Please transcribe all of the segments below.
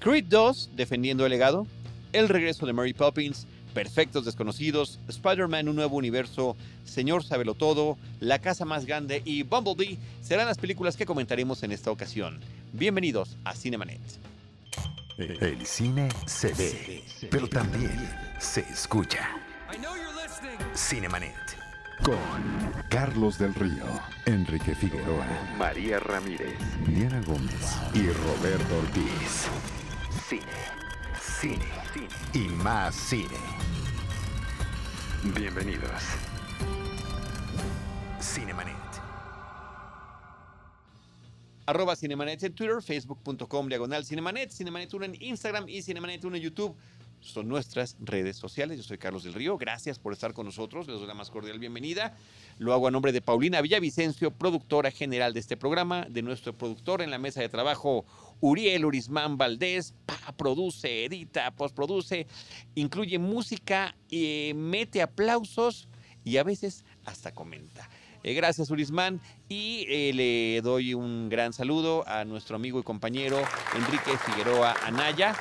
Creed 2, Defendiendo el Legado, El Regreso de Mary Poppins, Perfectos Desconocidos, Spider-Man Un Nuevo Universo, Señor Sabelo Todo, La Casa Más Grande y Bumblebee serán las películas que comentaremos en esta ocasión. Bienvenidos a Cinemanet. El cine se ve, pero también se escucha. Cinemanet. Con Carlos del Río, Enrique Figueroa, María Ramírez, Diana Gómez y Roberto Ortiz. Cine, cine, cine y más cine. Bienvenidos. Cinemanet. Arroba Cinemanet en Twitter, facebook.com diagonal Cinemanet, Cinemanet 1 en Instagram y Cinemanet 1 en YouTube. Son nuestras redes sociales. Yo soy Carlos del Río. Gracias por estar con nosotros. Les doy la más cordial bienvenida. Lo hago a nombre de Paulina Villavicencio, productora general de este programa, de nuestro productor en la mesa de trabajo, Uriel Urismán Valdés. Pa, produce, edita, postproduce, incluye música, eh, mete aplausos y a veces hasta comenta. Eh, gracias, Urismán. Y eh, le doy un gran saludo a nuestro amigo y compañero Enrique Figueroa Anaya.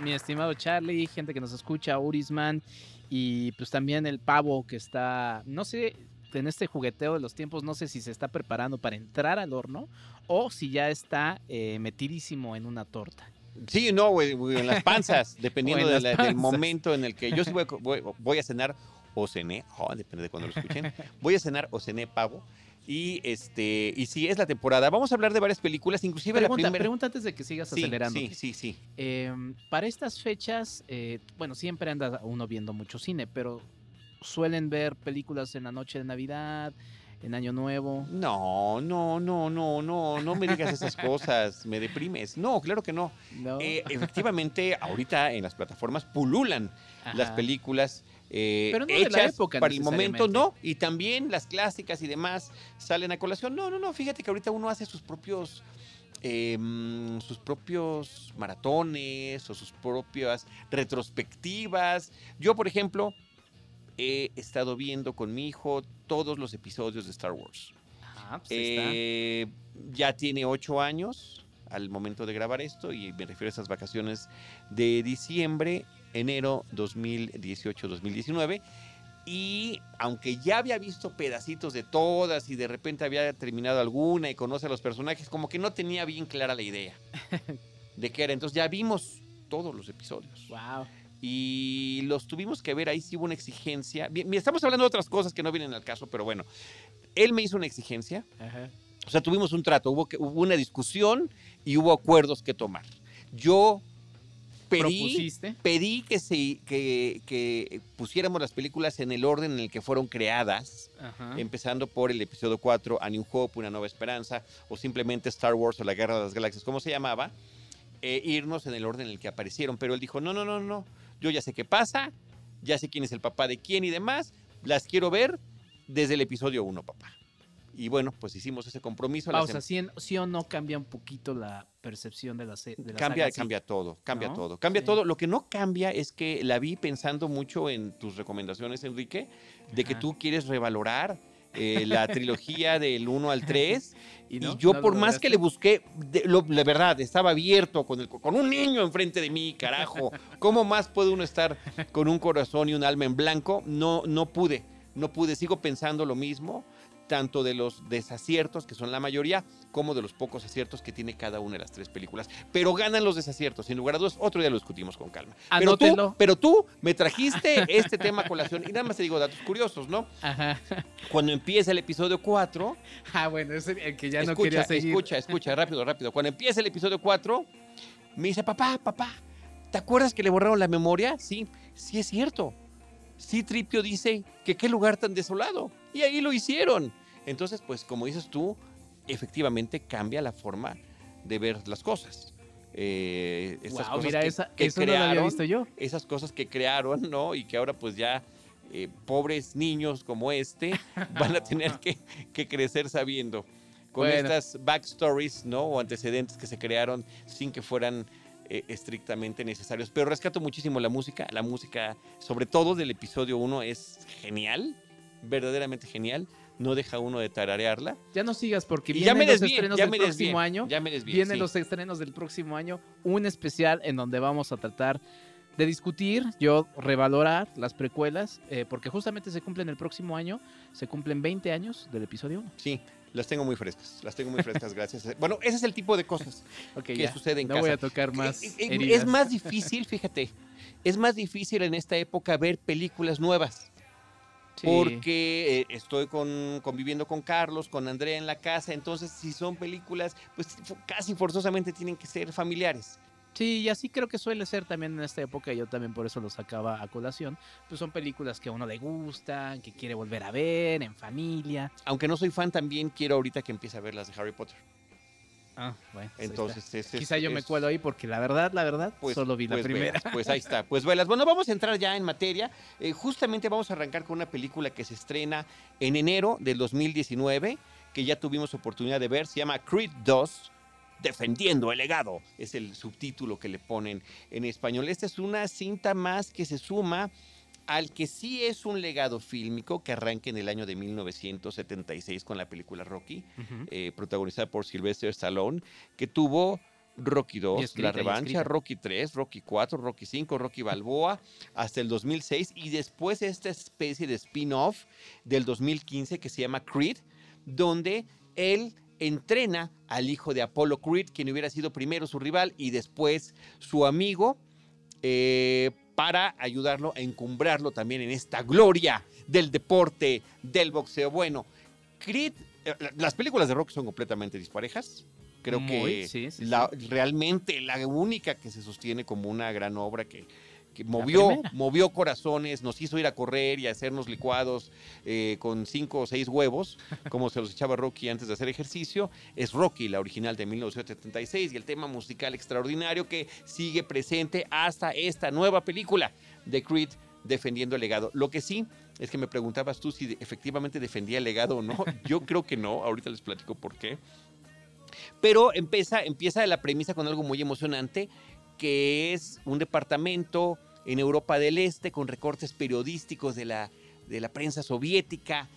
Mi estimado Charlie, gente que nos escucha, Urisman y pues también el pavo que está, no sé, en este jugueteo de los tiempos, no sé si se está preparando para entrar al horno o si ya está eh, metidísimo en una torta. Sí, no, güey, en las panzas, dependiendo de del momento en el que yo sí voy, a co- voy- voy a cenar o cené, oh, depende de cuando lo escuchen, voy a cenar o cené pavo. Y este y sí, es la temporada. Vamos a hablar de varias películas, inclusive Pregunta, la primera. pregunta antes de que sigas sí, acelerando. sí, sí, sí. Eh, para estas fechas, eh, bueno, siempre anda uno viendo mucho cine, pero suelen ver películas en la noche de Navidad, en Año Nuevo. No, no, no, no, no, no me digas esas cosas, me deprimes. No, claro que no. ¿no? Eh, efectivamente, ahorita en las plataformas pululan las películas eh, Pero no de la hechas época para el momento, no. Y también las clásicas y demás salen a colación. No, no, no. Fíjate que ahorita uno hace sus propios. eh, mm, sus propios maratones o sus propias retrospectivas. Yo, por ejemplo, he estado viendo con mi hijo todos los episodios de Star Wars. Ah, pues ahí está. Eh, ya tiene ocho años al momento de grabar esto y me refiero a esas vacaciones de diciembre, enero 2018-2019. Y aunque ya había visto pedacitos de todas y de repente había terminado alguna y conoce a los personajes, como que no tenía bien clara la idea de qué era. Entonces ya vimos todos los episodios Wow. y los tuvimos que ver, ahí sí hubo una exigencia. Bien, estamos hablando de otras cosas que no vienen al caso, pero bueno, él me hizo una exigencia, Ajá. o sea, tuvimos un trato, hubo, que, hubo una discusión y hubo acuerdos que tomar. Yo pedí, ¿Propusiste? pedí que, se, que, que pusiéramos las películas en el orden en el que fueron creadas, Ajá. empezando por el episodio 4, A New Hope, Una Nueva Esperanza, o simplemente Star Wars o la Guerra de las Galaxias, como se llamaba, eh, irnos en el orden en el que aparecieron. Pero él dijo, no, no, no, no, yo ya sé qué pasa, ya sé quién es el papá de quién y demás, las quiero ver desde el episodio 1, papá. Y bueno, pues hicimos ese compromiso. la Pausa, ¿sí, en- sí o no cambia un poquito la percepción de la, de la Cambia, saga? Sí. cambia todo, cambia ¿No? todo, cambia Sí. todo. Lo que no cambia es que la vi pensando mucho en tus recomendaciones, Enrique, de que Ajá. tú quieres revalorar eh, la trilogía del 1 al 3. ¿Y Y, no? yo, ¿No por más que le busqué, de, lo- de verdad, estaba abierto con, el- con un niño enfrente de mí, carajo. ¿Cómo más puede uno estar con un corazón y un alma en blanco? No, no pude, no pude. Sigo pensando lo mismo, tanto de los desaciertos, que son la mayoría, como de los pocos aciertos que tiene cada una de las tres películas. Pero ganan los desaciertos, sin lugar a dudas. Otro día lo discutimos con calma. Pero tú, pero tú me trajiste este tema a colación. Y nada más te digo datos curiosos, ¿no? Ajá. Cuando empieza el episodio 4, Ah, bueno, es el que ya no escucha, quería seguir. escucha, escucha, rápido, rápido. Cuando empieza el episodio 4, me dice, papá, papá, ¿te acuerdas que le borraron la memoria? Sí, sí es cierto. Sí, Tripio dice que qué lugar tan desolado. Y ahí lo hicieron. Entonces, pues, como dices tú, efectivamente cambia la forma de ver las cosas. Eh, esas Guau, cosas mira, que, esa, que eso no lo había crearon, visto yo. esas cosas que crearon, ¿no? Y que ahora pues ya eh, pobres niños como este van a tener que, que crecer sabiendo. Con Bueno. estas backstories, ¿no? O antecedentes que se crearon sin que fueran eh, estrictamente necesarios. Pero rescato muchísimo la música. La música, sobre todo del episodio 1, es genial. Verdaderamente genial. no deja uno de tararearla. Ya no sigas porque vienen ya me los estrenos ya del me próximo año. ya me desvié, Vienen sí. los estrenos del próximo año, un especial en donde vamos a tratar de discutir, yo revalorar las precuelas, eh, porque justamente se cumplen el próximo año, se cumplen 20 años del episodio 1. Sí, las tengo muy frescas, las tengo muy frescas, gracias. Bueno, ese es el tipo de cosas que ya. sucede en no casa. voy a tocar más. Es más difícil, fíjate, es más difícil en esta época ver películas nuevas. Sí. porque eh, estoy con, conviviendo con Carlos, con Andrea en la casa, entonces si son películas, pues casi forzosamente tienen que ser familiares. Sí, y así creo que suele ser también en esta época, yo también por eso lo sacaba a colación. Pues son películas que a uno le gustan, que quiere volver a ver en familia. Aunque no soy fan, también quiero ahorita que empiece a ver las de Harry Potter. Ah, bueno. pues. Entonces, es- Quizá yo me cuelo ahí porque la verdad, la verdad, Pues, solo vi la pues primera. velas, pues ahí está, pues velas. Bueno, vamos a entrar ya en materia. Eh, justamente vamos a arrancar con una película que se estrena en enero del 2019, que ya tuvimos oportunidad de ver. Se llama Creed 2, Defendiendo el legado. Es el subtítulo que le ponen en español. Esta es una cinta más que se suma al que sí es un legado fílmico que arranca en el año de 1976 con la película Rocky eh, protagonizada por Sylvester Stallone, que tuvo Rocky 2, escrita, La Revancha. Rocky 3, Rocky 4, Rocky 5, Rocky Balboa, hasta el 2006, y después esta especie de spin-off del 2015 que se llama Creed, donde él entrena al hijo de Apollo Creed, quien hubiera sido primero su rival y después su amigo, eh, para ayudarlo a encumbrarlo también en esta gloria del deporte, del boxeo. Bueno, Creed, eh, la- las películas de Rocky son completamente disparejas. Creo Muy, que sí, sí, la- sí. realmente la única que se sostiene como una gran obra que, que movió, movió corazones, nos hizo ir a correr y a hacernos licuados eh, con cinco o seis huevos, como se los echaba Rocky antes de hacer ejercicio, es Rocky, la original de 1976, y el tema musical extraordinario que sigue presente hasta esta nueva película de Creed defendiendo el legado. Lo que sí es que me preguntabas tú si efectivamente defendía el legado o no. Yo creo que no, ahorita les platico por qué. Pero empieza, empieza la premisa con algo muy emocionante, que es un departamento en Europa del Este con recortes periodísticos de la, de la prensa soviética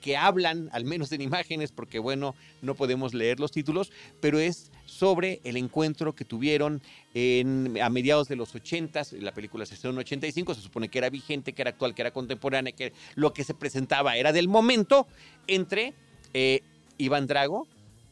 que hablan, al menos en imágenes, porque bueno, no podemos leer los títulos, pero es sobre el encuentro que tuvieron a mediados de los 80, la película se estrenó en 85, se supone que era vigente, que era actual, que era contemporánea, que lo que se presentaba era del momento entre eh, Iván Drago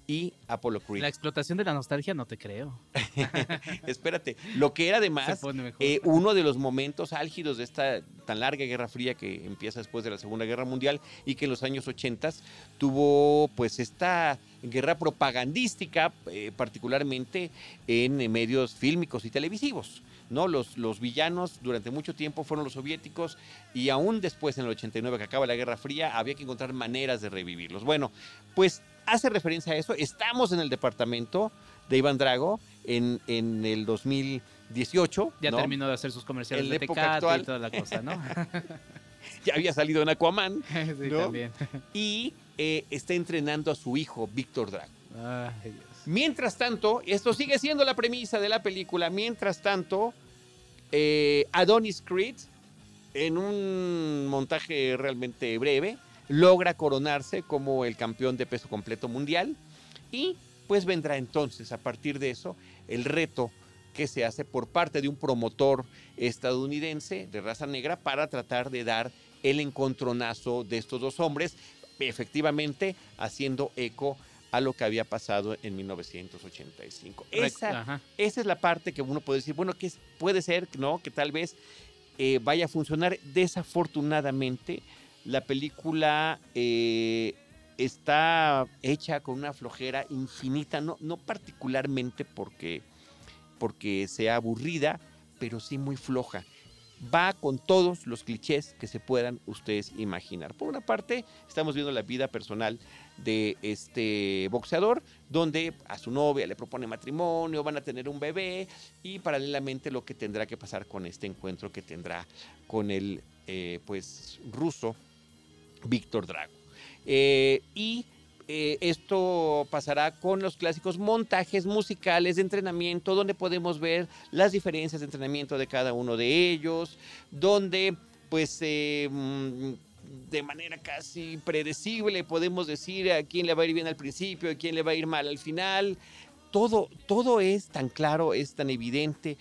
y Apollo Creed. La explotación de la nostalgia no te creo. Espérate, lo que era además eh, uno de los momentos álgidos de esta tan larga Guerra Fría que empieza después de la Segunda Guerra Mundial y que en los años 80 tuvo pues esta guerra propagandística, eh, particularmente en medios fílmicos y televisivos. ¿No? Los, los villanos durante mucho tiempo fueron los soviéticos y aún después, en el 89, que acaba la Guerra Fría, había que encontrar maneras de revivirlos. Bueno, pues hace referencia a eso. Estamos en el departamento de Iván Drago en, en el 2018. ya ¿no? terminó de hacer sus comerciales En de la época Tecate actual. y toda la cosa, ¿no? Ya había salido en Aquaman sí, ¿No? también. y eh, está entrenando a su hijo, Víctor Drago. Ay, Dios. Mientras tanto, esto sigue siendo la premisa de la película. Mientras tanto, eh, Adonis Creed, en un montaje realmente breve, logra coronarse como el campeón de peso completo mundial. Y pues vendrá entonces, a partir de eso, el reto que se hace por parte de un promotor estadounidense de raza negra para tratar de dar el encontronazo de estos dos hombres, efectivamente haciendo eco a lo que había pasado en 1985. Rec- Esa, esa es la parte que uno puede decir, bueno, que puede ser, ¿no? Que tal vez eh, vaya a funcionar. Desafortunadamente, la película eh, está hecha con una flojera infinita, no, no particularmente porque, porque sea aburrida, pero sí muy floja. Va con todos los clichés que se puedan ustedes imaginar. Por una parte, estamos viendo la vida personal de este boxeador, donde a su novia le propone matrimonio, van a tener un bebé y paralelamente lo que tendrá que pasar con este encuentro que tendrá con el eh, pues ruso Víctor Drago. Eh, y eh, esto pasará con los clásicos montajes musicales de entrenamiento, donde podemos ver las diferencias de entrenamiento de cada uno de ellos, donde pues eh, mm, de manera casi predecible, podemos decir a quién le va a ir bien al principio, a quién le va a ir mal al final. Todo, todo es tan claro, es tan evidente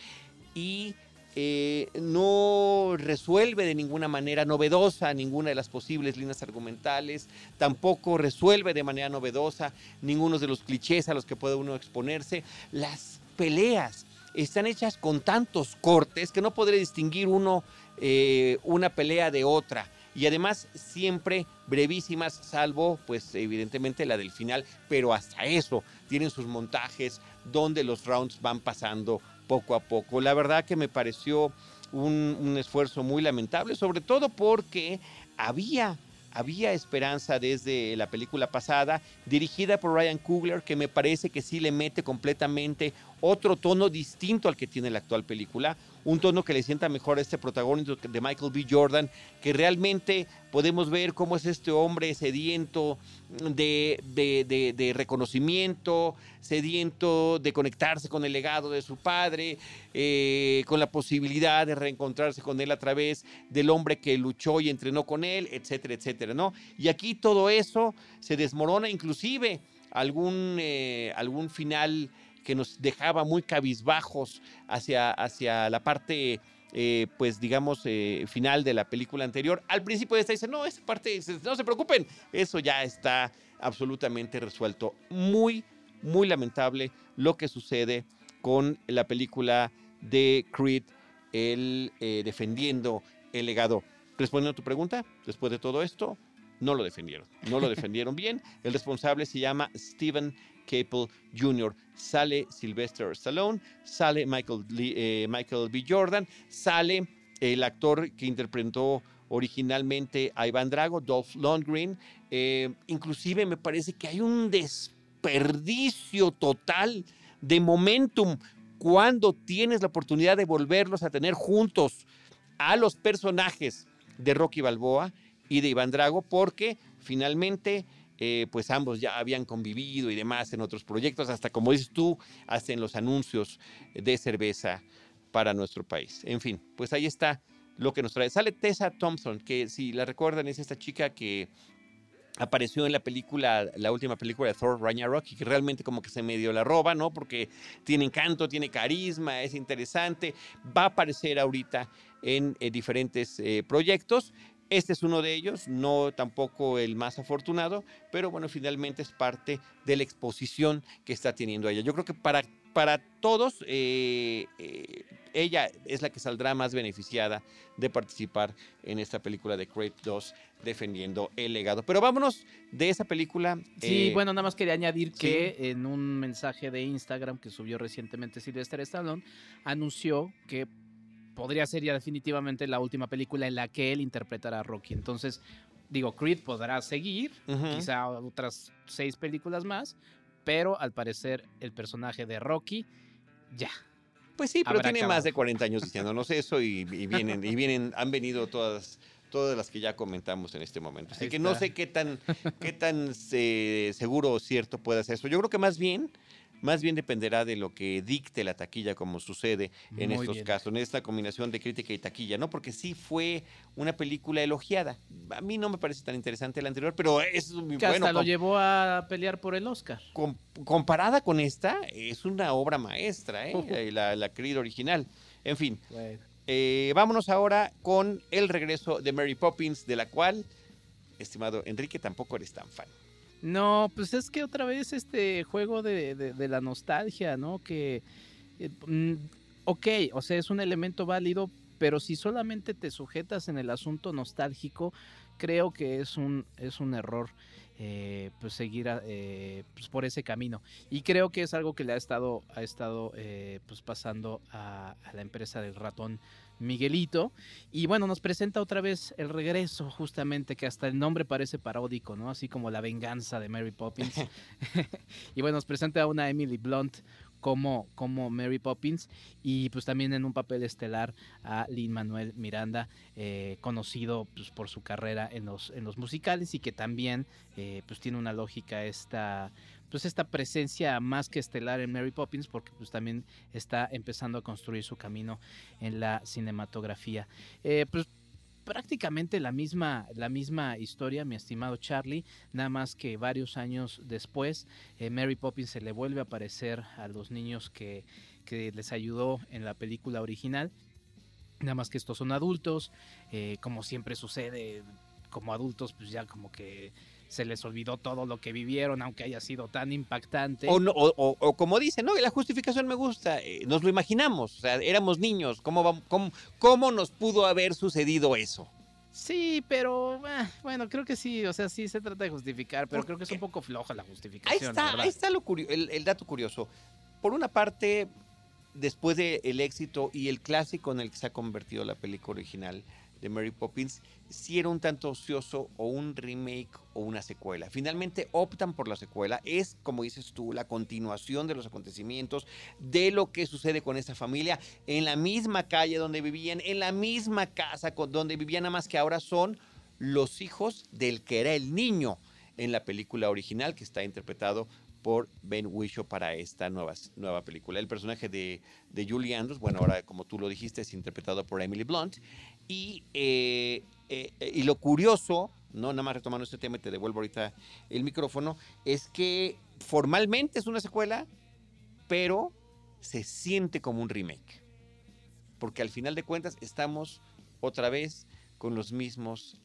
y eh, no resuelve de ninguna manera novedosa ninguna de las posibles líneas argumentales, tampoco resuelve de manera novedosa ninguno de los clichés a los que puede uno exponerse. Las peleas están hechas con tantos cortes que no podré distinguir uno eh, una pelea de otra. Y además siempre brevísimas, salvo pues evidentemente la del final, pero hasta eso tienen sus montajes donde los rounds van pasando poco a poco. La verdad que me pareció un, esfuerzo muy lamentable, sobre todo porque había había esperanza desde la película pasada, dirigida por Ryan Coogler, que me parece que sí le mete completamente otro tono distinto al que tiene la actual película, un tono que le sienta mejor a este protagonista de Michael B. Jordan, que realmente podemos ver cómo es este hombre sediento de, de, reconocimiento, sediento de conectarse con el legado de su padre, eh, con la posibilidad de reencontrarse con él a través del hombre que luchó y entrenó con él, etcétera, etcétera, ¿no? Y aquí todo eso se desmorona, inclusive algún, eh, algún final que nos dejaba muy cabizbajos hacia, hacia la parte, eh, pues digamos, eh, final de la película anterior. Al principio de esta dice, no, esa parte, no se preocupen, eso ya está absolutamente resuelto. Muy, muy lamentable lo que sucede con la película de Creed, el eh, defendiendo el legado. Respondiendo a tu pregunta, después de todo esto, no lo defendieron. No lo defendieron bien. El responsable se llama Steven Capel Jr., sale Sylvester Stallone, sale Michael, eh, Michael B. Jordan, sale el actor que interpretó originalmente a Iván Drago, Dolph Lundgren. Eh, inclusive me parece que hay un desperdicio total de momentum cuando tienes la oportunidad de volverlos a tener juntos a los personajes de Rocky Balboa y de Iván Drago, porque finalmente eh, pues ambos ya habían convivido y demás en otros proyectos, hasta como dices tú, hacen los anuncios de cerveza para nuestro país. En fin, pues ahí está lo que nos trae. Sale Tessa Thompson, que si la recuerdan es esta chica que apareció en la película, la última película de Thor Ragnarok y que realmente como que se medio la roba, ¿no? Porque tiene encanto, tiene carisma, es interesante, va a aparecer ahorita en eh, diferentes eh, proyectos este es uno de ellos, no tampoco el más afortunado, pero bueno, finalmente es parte de la exposición que está teniendo ella. Yo creo que para, para todos, eh, eh, ella es la que saldrá más beneficiada de participar en esta película de Creed 2 defendiendo el legado. Pero vámonos de esa película. Sí, eh, bueno, nada más quería añadir que en un mensaje de Instagram que subió recientemente Sylvester Stallone, anunció que podría ser ya definitivamente la última película en la que él interpretará a Rocky. Entonces, digo, Creed podrá seguir, quizá otras seis películas más, pero al parecer el personaje de Rocky ya. Pues sí, pero tiene más de 40 años diciéndonos eso y, vienen, y vienen, han venido todas todas las que ya comentamos en este momento. Así que no sé qué tan, qué tan eh, seguro o cierto puede ser eso. Yo creo que más bien más bien dependerá de lo que dicte la taquilla, como sucede en estos casos, en esta combinación de crítica y taquilla, ¿no? Porque sí fue una película elogiada. A mí no me parece tan interesante la anterior, pero es muy que bueno. Hasta lo llevó a pelear por el Oscar. comparada con esta, es una obra maestra, ¿eh? la, la original. En fin. Eh, vámonos ahora con el regreso de Mary Poppins, de la cual, estimado Enrique, tampoco eres tan fan. No, pues es que otra vez este juego de, la nostalgia, ¿no? Que, eh, mm, ok, o sea, es un elemento válido, pero si solamente te sujetas en el asunto nostálgico, creo que es un, es un error. Eh, pues seguir eh, pues por ese camino y creo que es algo que le ha estado ha estado pues pasando a, a la empresa del ratón Miguelito. Y bueno, nos presenta otra vez el regreso, justamente, que hasta el nombre parece paródico, ¿no? Así como la venganza de Mary Poppins. y bueno, nos presenta a una Emily Blunt como, como Mary Poppins y pues también en un papel estelar a Lin Manuel Miranda, eh, conocido pues, por su carrera en los, en los musicales y que también eh, pues tiene una lógica esta pues esta presencia más que estelar en Mary Poppins porque pues también está empezando a construir su camino en la cinematografía. Eh, pues prácticamente la misma, la misma historia, mi estimado Charlie, nada más que varios años después, eh, Mary Poppins se le vuelve a aparecer a los niños que, que les ayudó en la película original. Nada más que estos son adultos, eh, como siempre sucede, como adultos, pues ya como que se les olvidó todo lo que vivieron, aunque haya sido tan impactante. O, no- o- o- o como dicen, no, la justificación me gusta, eh, nos lo imaginamos, o sea, éramos niños, ¿cómo, cómo, cómo nos pudo haber sucedido eso? Sí, pero ah, bueno, creo que sí, o sea, sí se trata de justificar, pero ¿Por creo que es un poco floja la Ahí justificación. está, ¿verdad? ahí está lo curio- el, el dato curioso. Por una parte, después del éxito y el clásico en el que se ha convertido la película original de Mary Poppins, si era un tanto ocioso o un remake o una secuela. Finalmente optan por la secuela. Es, como dices tú, la continuación de los acontecimientos, de lo que sucede con esa familia, en la misma calle donde vivían, en la misma casa donde vivían, nada más que ahora son los hijos del que era el niño en la película original, que está interpretado por Ben Whishaw para esta nueva, nueva película. El personaje de, de Julie Andrews, bueno, ahora como tú lo dijiste, es interpretado por Emily Blunt. Y, eh, eh, y lo curioso, no nada más retomando este tema y te devuelvo ahorita el micrófono, es que formalmente es una secuela, pero se siente como un remake. Porque al final de cuentas estamos otra vez con los mismos,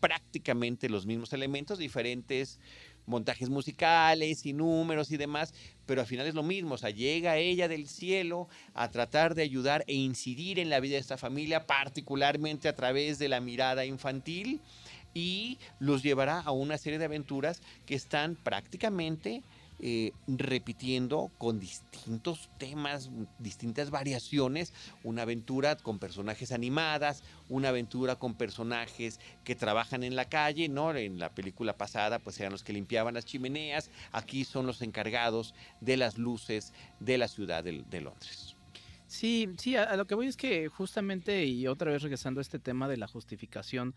prácticamente los mismos elementos, diferentes montajes musicales y números y demás, pero al final es lo mismo, o sea, llega ella del cielo a tratar de ayudar e incidir en la vida de esta familia, particularmente a través de la mirada infantil, y los llevará a una serie de aventuras que están prácticamente eh, repitiendo con distintos temas, distintas variaciones, una aventura con personajes animadas, una aventura con personajes que trabajan en la calle, ¿no? En la película pasada, pues eran los que limpiaban las chimeneas, aquí son los encargados de las luces de la ciudad de, Londres. Sí, sí, a, lo que voy es que justamente, y otra vez regresando a este tema de la justificación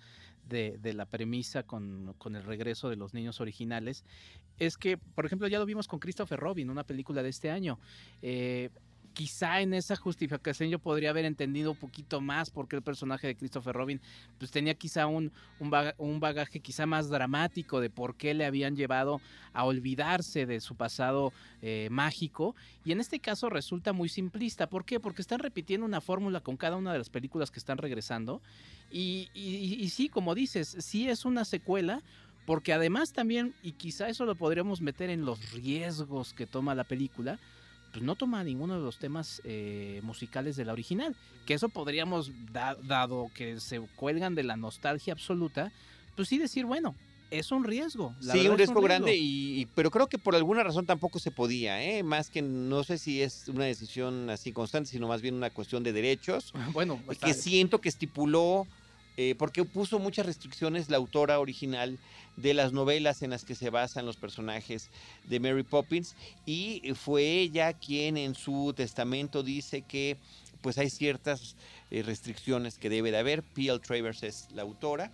de, la premisa con el regreso de los niños originales, es que, por ejemplo, ya lo vimos con Christopher Robin, una película de este año. Eh, quizá en esa justificación yo podría haber entendido un poquito más porque el personaje de Christopher Robin pues tenía quizá un, un, un bagaje quizá más dramático de por qué le habían llevado a olvidarse de su pasado eh, mágico y en este caso resulta muy simplista. ¿Por qué? Porque están repitiendo una fórmula con cada una de las películas que están regresando y- y sí, como dices, sí es una secuela. Porque además también, y quizá eso lo podríamos meter en los riesgos que toma la película, pues no toma ninguno de los temas eh, musicales de la original. Que eso podríamos, da- dado que se cuelgan de la nostalgia absoluta, pues sí decir, bueno, es un riesgo. la sí, un es riesgo grande, y, y- pero creo que por alguna razón tampoco se podía, ¿eh? más que no sé si es una decisión así constante, sino más bien una cuestión de derechos, Bueno, que siento que estipuló, eh, porque puso muchas restricciones la autora original de las novelas en las que se basan los personajes de Mary Poppins, y fue ella quien en su testamento dice que pues hay ciertas eh, restricciones que debe de haber. P.L. Travers es la autora.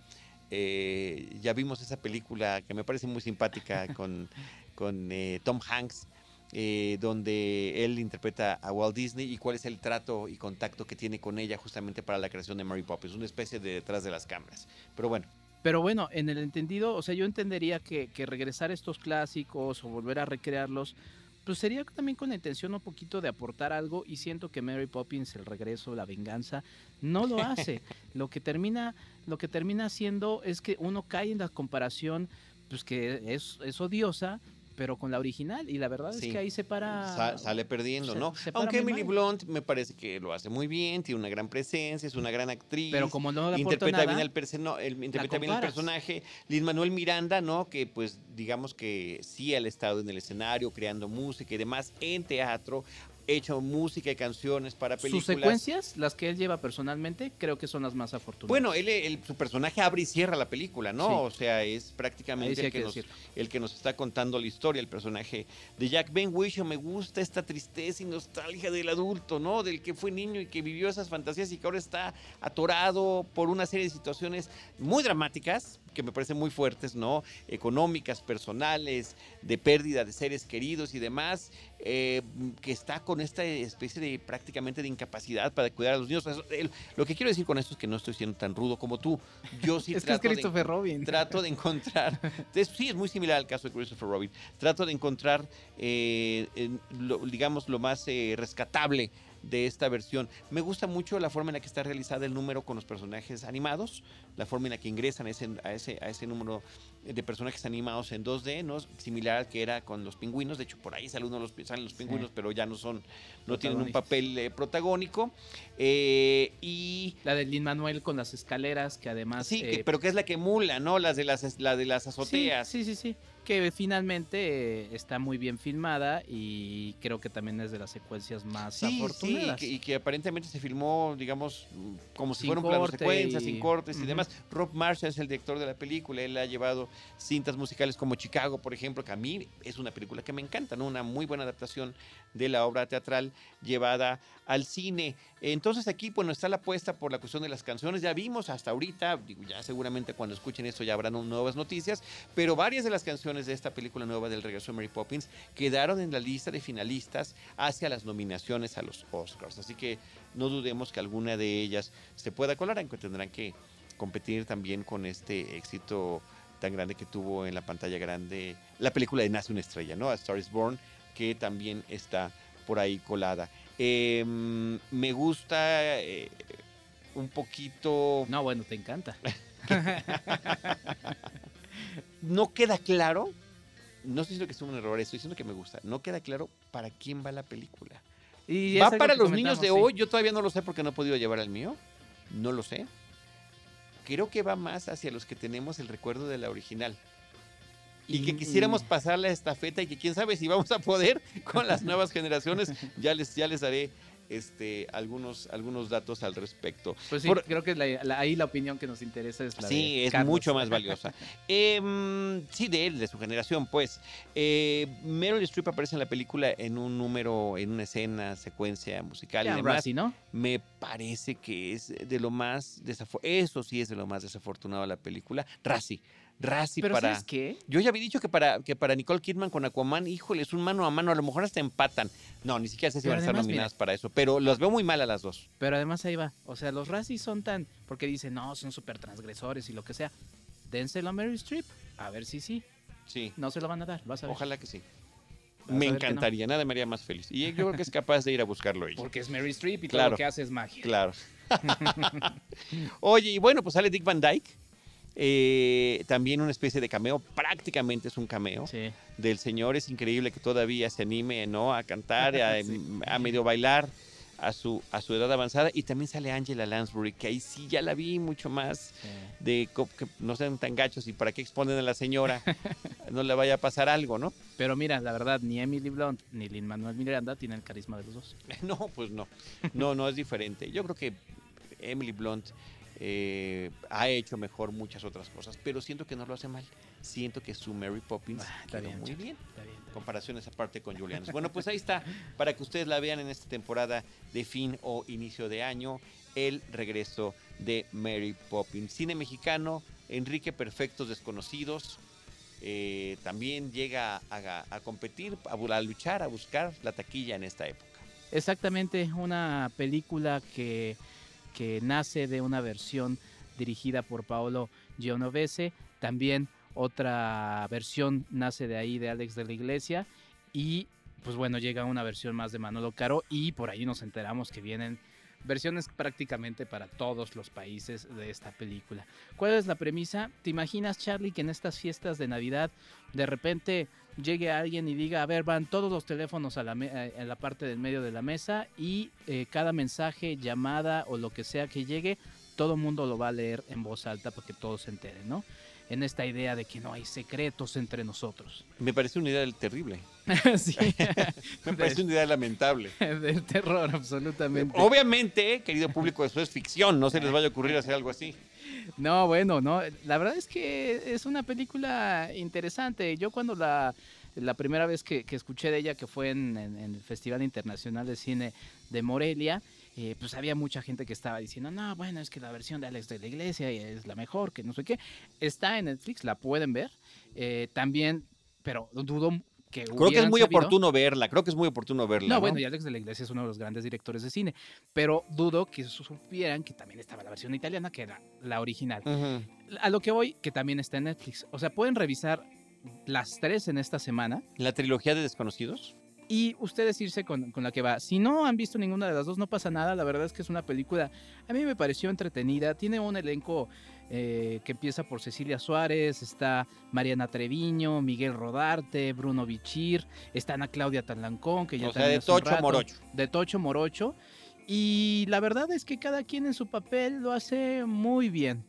Eh, ya vimos esa película que me parece muy simpática con, con Tom Hanks, eh, donde él interpreta a Walt Disney y cuál es el trato y contacto que tiene con ella justamente para la creación de Mary Poppins, una especie de detrás de las cámaras. Pero bueno, Pero bueno, en el entendido, o sea, yo entendería que, que regresar a estos clásicos o volver a recrearlos, pues sería también con la intención un poquito de aportar algo y siento que Mary Poppins, el regreso, la venganza, no lo hace. lo que termina, lo que termina haciendo es que uno cae en la comparación, pues que es, es odiosa, pero con la original y la verdad Sí. es que ahí se para... sa- sale perdiendo, se- ¿no? se Aunque Emily mal. Blunt me parece que lo hace muy bien, tiene una gran presencia, es una gran actriz. Pero como no interpreta nada, bien el, interpreta bien el personaje. Lin Manuel Miranda, ¿no? Que pues digamos que sí ha estado en el escenario creando música y demás en teatro, hecho música y canciones para películas. sus secuencias, las que él lleva personalmente, creo que son las más afortunadas. Bueno, él, él- su personaje abre y cierra la película, ¿no? Sí. O sea, es prácticamente sí el, que nos, decirlo. el que nos está contando la historia, el personaje de Jack Ben Whishaw. Me gusta esta tristeza y nostalgia del adulto, ¿no? Del que fue niño y que vivió esas fantasías y que ahora está atorado por una serie de situaciones muy dramáticas, que me parecen muy fuertes, ¿no? Económicas, personales, de pérdida de seres queridos y demás, eh, que está con esta especie de prácticamente de incapacidad para cuidar a los niños. lo que quiero decir con esto es que no estoy siendo tan rudo como tú. Yo sí es que es Christopher Robin. Trato de encontrar, sí, es muy similar al caso de Christopher Robin. Trato de encontrar, eh, digamos, lo más eh, rescatable de esta versión. Me gusta mucho la forma en la que está realizada el número con los personajes animados, la forma en la que ingresan a ese, a ese, a ese número de personajes animados en 2D, ¿no? similar al que era con los pingüinos. De hecho, por ahí salen, los, salen los pingüinos, pero ya no son, no tienen un papel eh, protagónico. Eh, y la de Lin Manuel con las escaleras, que además. Sí, eh, pero que es la que emula, ¿no? Las de las, la de las azoteas. sí, sí. sí que finalmente eh, está muy bien filmada y creo que también es de las secuencias más afortunadas. Sí, y que, aparentemente se filmó, digamos, como si fuera un plano secuencia, sin cortes y demás. Rob Marshall es el director de la película, él ha llevado cintas musicales como Chicago, por ejemplo, que a mí es una película que me encanta, ¿no? Una muy buena adaptación de la obra teatral llevada al cine. Entonces aquí, bueno, está la apuesta por la cuestión de las canciones. Ya vimos hasta ahorita, ya seguramente cuando escuchen esto ya habrán nuevas noticias, pero varias de las canciones de esta película nueva del regreso de Mary Poppins quedaron en la lista de finalistas hacia las nominaciones a los Oscars. Así que no dudemos que alguna de ellas se pueda colar, aunque tendrán que competir también con este éxito tan grande que tuvo en la pantalla grande la película de Nace una estrella, ¿no? A Star is Born, que también está por ahí colada. Em, me gusta eh, un poquito. No, bueno, te encanta. no queda claro. No estoy diciendo que es un error, estoy diciendo que me gusta. No queda claro para quién va la película. Y ¿Va para los niños de hoy? Yo todavía no lo sé porque no he podido llevar al mío. No lo sé. Creo que va más hacia los que tenemos el recuerdo de la original y que quisiéramos pasarle a esta feta y que quién sabe si vamos a poder con las nuevas generaciones. Ya les, ya les daré este, algunos, algunos datos al respecto. Pues sí, creo que ahí la opinión que nos interesa es la sí, es mucho más valiosa. Em, sí, de él, de su generación, pues. Eh, Meryl Streep aparece en la película en un número, en una escena, secuencia musical y demás. ¿no? Me parece que es de lo más desafortunado, eso sí es de lo más desafortunado de la película. Razzie. Razzie ¿Pero para. ¿sabes qué? Yo ya había dicho que para, que para Nicole Kidman con Aquaman, híjole, es un mano a mano, a lo mejor hasta empatan. No, ni siquiera sé si van a estar nominadas para eso, pero las veo muy mal a las dos. Pero además ahí va. O sea, los Razzie son tan. Porque dicen, no, son súper transgresores y lo que sea. Dénselo a Mary Streep. A ver si sí. Sí. No se lo van a dar, vas a ver. Ojalá que sí. Me encantaría, nada me haría más feliz. Y yo creo que es capaz de ir a buscarlo ella. Porque es Mary Streep y todo lo que hace es magia. Claro. Oye, y bueno, pues sale Dick Van Dyke eh, también una especie de cameo, prácticamente es un cameo del señor. Es increíble que todavía se anime ¿no? a cantar, a, medio bailar a su, a su edad avanzada. Y también sale Angela Lansbury, que ahí sí ya la vi mucho más de que no sean tan gachos y para qué exponen a la señora, no le vaya a pasar algo, ¿no? Pero mira, la verdad, ni Emily Blunt ni Lin Manuel Miranda tienen el carisma de los dos. no, pues no. No, no es diferente. Yo creo que Emily Blunt eh, ha hecho mejor muchas otras cosas, pero siento que no lo hace mal. Siento que su Mary Poppins ah, está bien, muy bien. Comparaciones aparte con Julianes. Bueno, pues ahí está, para que ustedes la vean en esta temporada de fin o inicio de año, el regreso de Mary Poppins. Cine mexicano, Enrique Perfectos Desconocidos. Eh, también llega a, a competir, a luchar, a buscar la taquilla en esta época. Exactamente, una película que que nace de una versión dirigida por Paolo Genovese. También otra versión nace de ahí de Alex de la Iglesia. Y pues bueno, llega una versión más de Manolo Caro. Y por ahí nos enteramos que vienen versiones prácticamente para todos los países de esta película. ¿Cuál es la premisa? ¿Te imaginas, Charlie, que en estas fiestas de Navidad de repente llegue alguien y diga, a ver, van todos los teléfonos a la, eh, la parte del medio de la mesa y eh, cada mensaje, llamada o lo que sea que llegue, todo el mundo lo va a leer en voz alta para que todos se enteren, ¿no? En esta idea de que no hay secretos entre nosotros. Me parece una idea terrible. sí. Me parece una idea lamentable. Del terror, absolutamente. Obviamente, querido público, eso es ficción, no se les vaya a ocurrir hacer algo así. No, bueno, no. La verdad es que es una película interesante. Yo cuando la, la primera vez que, escuché de ella, que fue en, el Festival Internacional de Cine de Morelia, eh, pues había mucha gente que estaba diciendo, no, bueno, es que la versión de Alex de la Iglesia es la mejor, que no sé qué. Está en Netflix, la pueden ver. Eh, también, pero dudo que Creo que es muy oportuno verla, creo que es muy oportuno verla. No, No, bueno, y Alex de la Iglesia es uno de los grandes directores de cine, pero dudo que supieran que también estaba la versión italiana, que era la original. A lo que voy, que también está en Netflix. O sea, pueden revisar las tres en esta semana La trilogía de desconocidos. y ustedes irse con, con la que va. Si no han visto ninguna de las dos, no pasa nada. La verdad es que es una película, a mí me pareció entretenida. Tiene un elenco eh, que empieza por Cecilia Suárez, está Mariana Treviño, Miguel Rodarte, Bruno Bichir, está Ana Claudia Talancón, que ya O sea, de Tocho rato, Morocho. De Tocho Morocho. Y la verdad es que cada quien en su papel lo hace muy bien.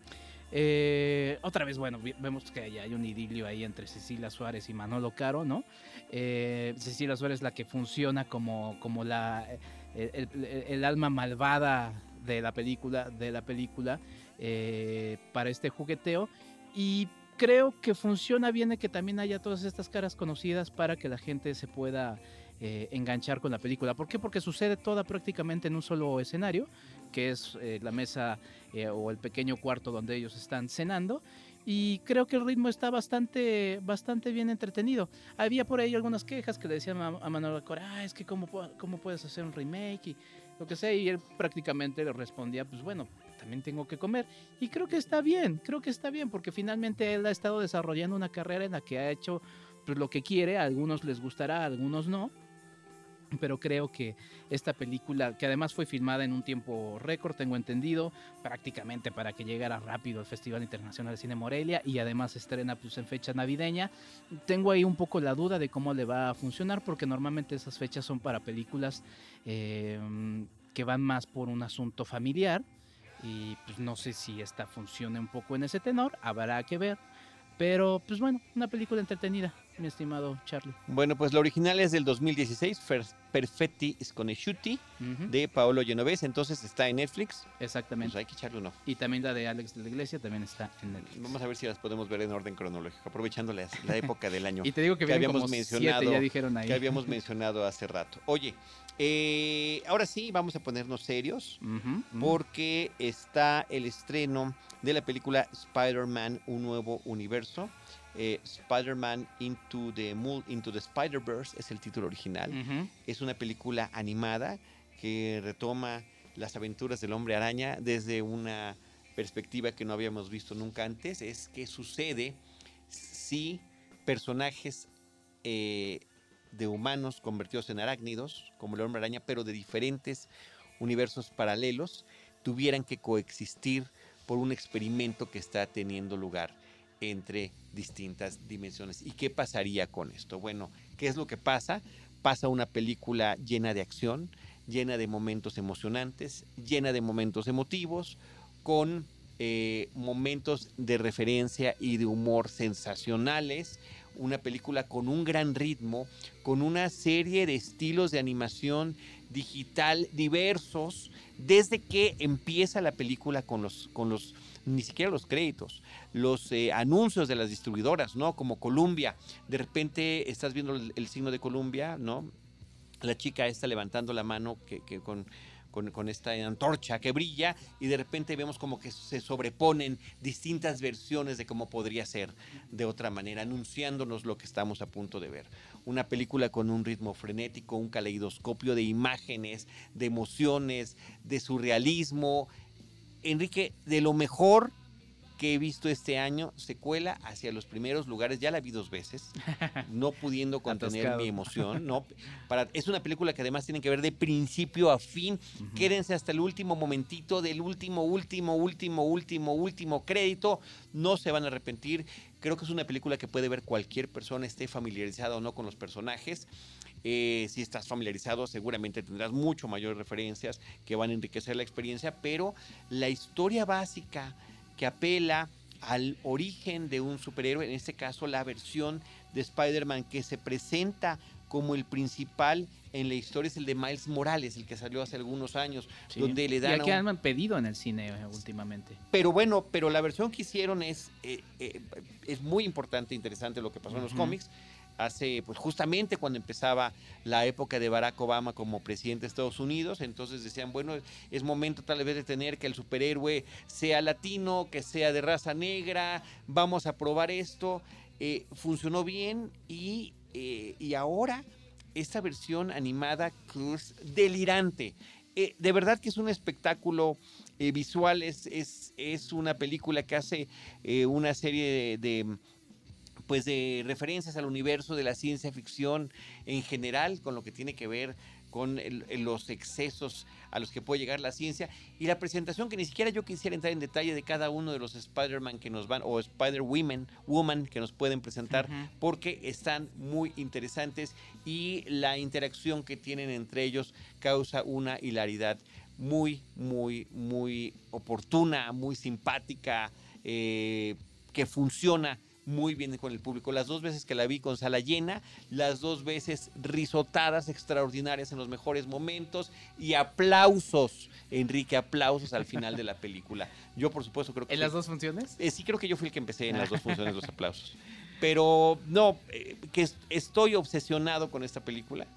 Eh, otra vez, bueno, vemos que hay, hay un idilio ahí entre Cecilia Suárez y Manolo Caro, ¿no? Eh, Cecilia Suárez es la que funciona como, como la, el, el- el alma malvada de la película, de la película eh, para este jugueteo. Y creo que funciona bien que también haya todas estas caras conocidas para que la gente se pueda eh, enganchar con la película. ¿Por qué? Porque sucede toda prácticamente en un solo escenario, que es eh, la mesa eh, o el pequeño cuarto donde ellos están cenando. Y creo que el ritmo está bastante, bastante bien entretenido. Había por ahí algunas quejas que le decían a, Manuel Cora, "Ah, es que cómo, cómo puedes hacer un remake y lo que sea. Y él prácticamente le respondía, pues bueno, también tengo que comer. Y creo que está bien, creo que está bien, porque finalmente él ha estado desarrollando una carrera en la que ha hecho pues, lo que quiere. A algunos les gustará, a algunos no. Pero creo que esta película, que además fue filmada en un tiempo récord, tengo entendido, prácticamente para que llegara rápido al Festival Internacional de Cine Morelia y además estrena pues, en fecha navideña, tengo ahí un poco la duda de cómo le va a funcionar porque normalmente esas fechas son para películas eh, que van más por un asunto familiar y pues no sé si esta funcione un poco en ese tenor, habrá que ver. Pero pues bueno, una película entretenida, mi estimado Charlie. Bueno, pues la original es del 2016, Fer- Perfetti Sconosciuti, Ujú, de Paolo Genovese, entonces está en Netflix. Pues Exactamente. hay que echarle uno. Y también la de Alex de la Iglesia también está en Netflix. Vamos a ver si las podemos ver en orden cronológico, aprovechando la, la época del año Y te digo que, habíamos como mencionado, siete, ya dijeron ahí. que habíamos mencionado hace rato. Oye, eh, ahora sí, vamos a ponernos serios. Porque está el estreno de la película Spider-Man, un nuevo universo. Eh, Spider-Man Into the, Into the Spider-Verse es el título original. Es una película animada que retoma las aventuras del hombre araña desde una perspectiva que no habíamos visto nunca antes. Es que sucede si personajes eh, de humanos convertidos en arácnidos, como el hombre araña, pero de diferentes universos paralelos, tuvieran que coexistir por un experimento que está teniendo lugar entre distintas dimensiones. ¿Y qué pasaría con esto? Bueno, ¿qué es lo que pasa? Pasa una película llena de acción, llena de momentos emocionantes, llena de momentos emotivos, con eh, momentos de referencia y de humor sensacionales, una película con un gran ritmo, con una serie de estilos de animación digital diversos, desde que empieza la película con los, con los ni siquiera los créditos, los eh, anuncios de las distribuidoras, ¿no? Como Columbia, de repente estás viendo el, signo de Columbia, ¿no? La chica está levantando la mano que, que con, con, con esta antorcha que brilla y de repente vemos como que se sobreponen distintas versiones de cómo podría ser de otra manera, anunciándonos lo que estamos a punto de ver. Una película con un ritmo frenético, un caleidoscopio de imágenes, de emociones, de surrealismo. Enrique, de lo mejor que he visto este año, se cuela hacia los primeros lugares. Ya la vi dos veces, no pudiendo contener mi emoción. ¿no? Para, es una película que además tienen que ver de principio a fin. Quédense hasta el último momentito del último, último, último, último, último crédito. No se van a arrepentir. Creo que es una película que puede ver cualquier persona, esté familiarizada o no con los personajes. Eh, si estás familiarizado, seguramente tendrás mucho mayores referencias que van a enriquecer la experiencia, pero la historia básica que apela al origen de un superhéroe, en este caso la versión de Spider-Man que se presenta como el principal en la historia es el de Miles Morales, el que salió hace algunos años, Sí. donde le dan al que un- han pedido en el cine eh, últimamente. pero bueno, pero la versión que hicieron es, eh, eh, es muy importante, interesante lo que pasó en los cómics. Hace, pues justamente cuando empezaba la época de Barack Obama como presidente de Estados Unidos, entonces decían, bueno, es momento tal vez de tener que el superhéroe sea latino, que sea de raza negra, vamos a probar esto, eh, funcionó bien y, eh, y ahora esta versión animada es delirante. Eh, de verdad que es un espectáculo visual, es, es, es, una película que hace una serie de pues de referencias al universo de la ciencia ficción en general, con lo que tiene que ver con los excesos a los que puede llegar la ciencia. Y la presentación que ni siquiera yo quisiera entrar en detalle de cada uno de los Spider-Man que nos van o Spider-Woman woman que nos pueden presentar porque están muy interesantes y la interacción que tienen entre ellos causa una hilaridad muy, muy, muy oportuna, muy simpática, eh, que funciona muy bien con el público. Las dos veces que la vi con sala llena, las dos veces risotadas extraordinarias en los mejores momentos y aplausos, Enrique, aplausos al final de la película. Yo, por supuesto, creo que... ¿En las dos funciones? Eh, sí, creo que yo fui el que empecé en las dos funciones los aplausos. Pero no, eh, que estoy obsesionado con esta película.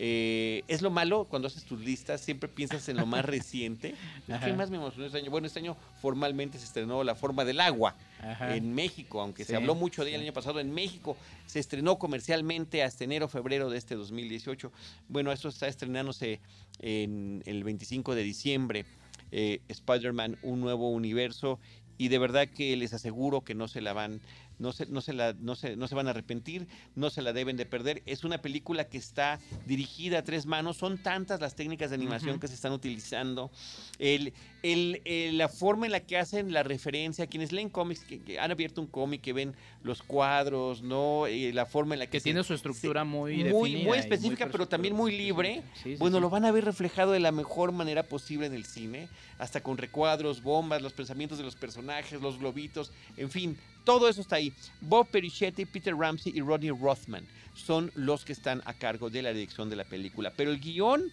Eh, es lo malo cuando haces tus listas, siempre piensas en lo más reciente. ¿Qué más me emocionó este año? Bueno, este año formalmente se estrenó La forma del agua en México, aunque se habló mucho de ella el año pasado en México. Se estrenó comercialmente hasta enero, febrero de este 2018. Bueno, esto está estrenándose en el 25 de diciembre. Eh, Spider-Man, un nuevo universo. Y de verdad que les aseguro que no se la van no se, no se, la, no, se, no se van a arrepentir, no se la deben de perder. Es una película que está dirigida a tres manos, son tantas las técnicas de animación que se están utilizando, el, el, la forma en la que hacen la referencia, quienes leen cómics, que, han abierto un cómic, que ven los cuadros, ¿no? Eh, la forma en la que... Que tiene su estructura muy muy, muy específica, pero también muy libre. bueno, lo van a ver reflejado de la mejor manera posible en el cine, hasta con recuadros, bombas, los pensamientos de los personajes, los globitos, en fin, todo eso está ahí. Bob Perichetti, Peter Ramsey y Rodney Rothman son los que están a cargo de la dirección de la película. Pero el guion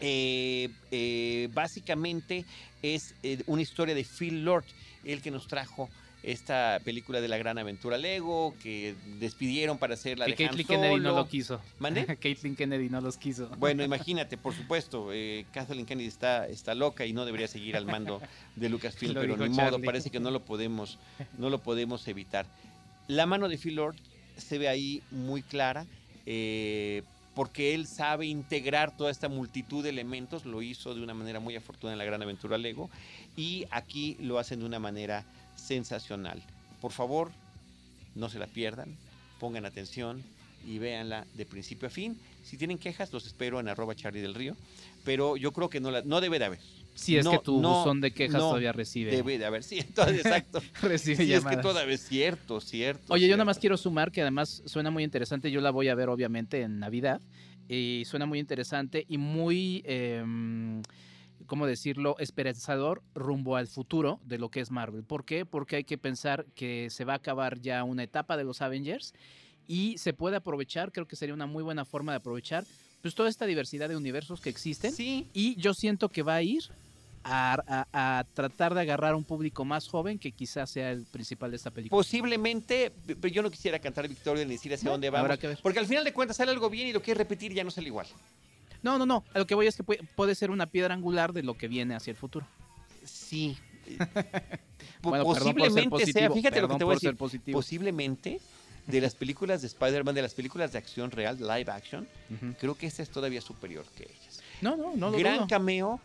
eh, eh, básicamente es eh, una historia de Phil Lord, el que nos trajo esta película de la gran aventura Lego, que despidieron para hacer la de Caitlyn Kennedy no lo quiso. ¿Mande? Caitlyn Kennedy no los quiso. Bueno, imagínate, por supuesto, eh, Kathleen Kennedy está, está loca y no debería seguir al mando de Lucasfilm, pero ni modo, parece que no lo podemos, no lo podemos evitar. La mano de Phil Lord se ve ahí muy clara. Eh, porque él sabe integrar toda esta multitud de elementos, lo hizo de una manera muy afortunada en la Gran Aventura Lego, y aquí lo hacen de una manera sensacional. Por favor, no se la pierdan, pongan atención y véanla de principio a fin. Si tienen quejas, los espero en arroba Charlie del Río, pero yo creo que no, la, no debe de haber. Si es que tu buzón de quejas todavía recibe. Debe de haber, sí, exacto. recibe sí, es que todavía es cierto, cierto. Oye, yo nada más quiero sumar que además suena muy interesante. Yo la voy a ver obviamente en Navidad. Y suena muy interesante y muy... Em, ¿cómo decirlo?, esperanzador rumbo al futuro de lo que es Marvel. ¿Por qué? Porque hay que pensar que se va a acabar ya una etapa de los Avengers y se puede aprovechar, creo que sería una muy buena forma de aprovechar pues toda esta diversidad de universos que existen. Sí. Y yo siento que va a ir a, tratar de agarrar un público más joven que quizás sea el principal de esta película. Posiblemente, pero yo no quisiera cantar victoria ni decir hacia dónde vamos. Porque al final de cuentas sale algo bien y lo que repetir ya no sale igual. No, no, no. A lo que voy es que puede, ser una piedra angular de lo que viene hacia el futuro. Sí. posiblemente sea, fíjate lo que te voy a decir. Posiblemente de las películas de Spider-Man, de las películas de acción real, live action, creo que esta es todavía superior que ellas. No, no, no. Gran cameo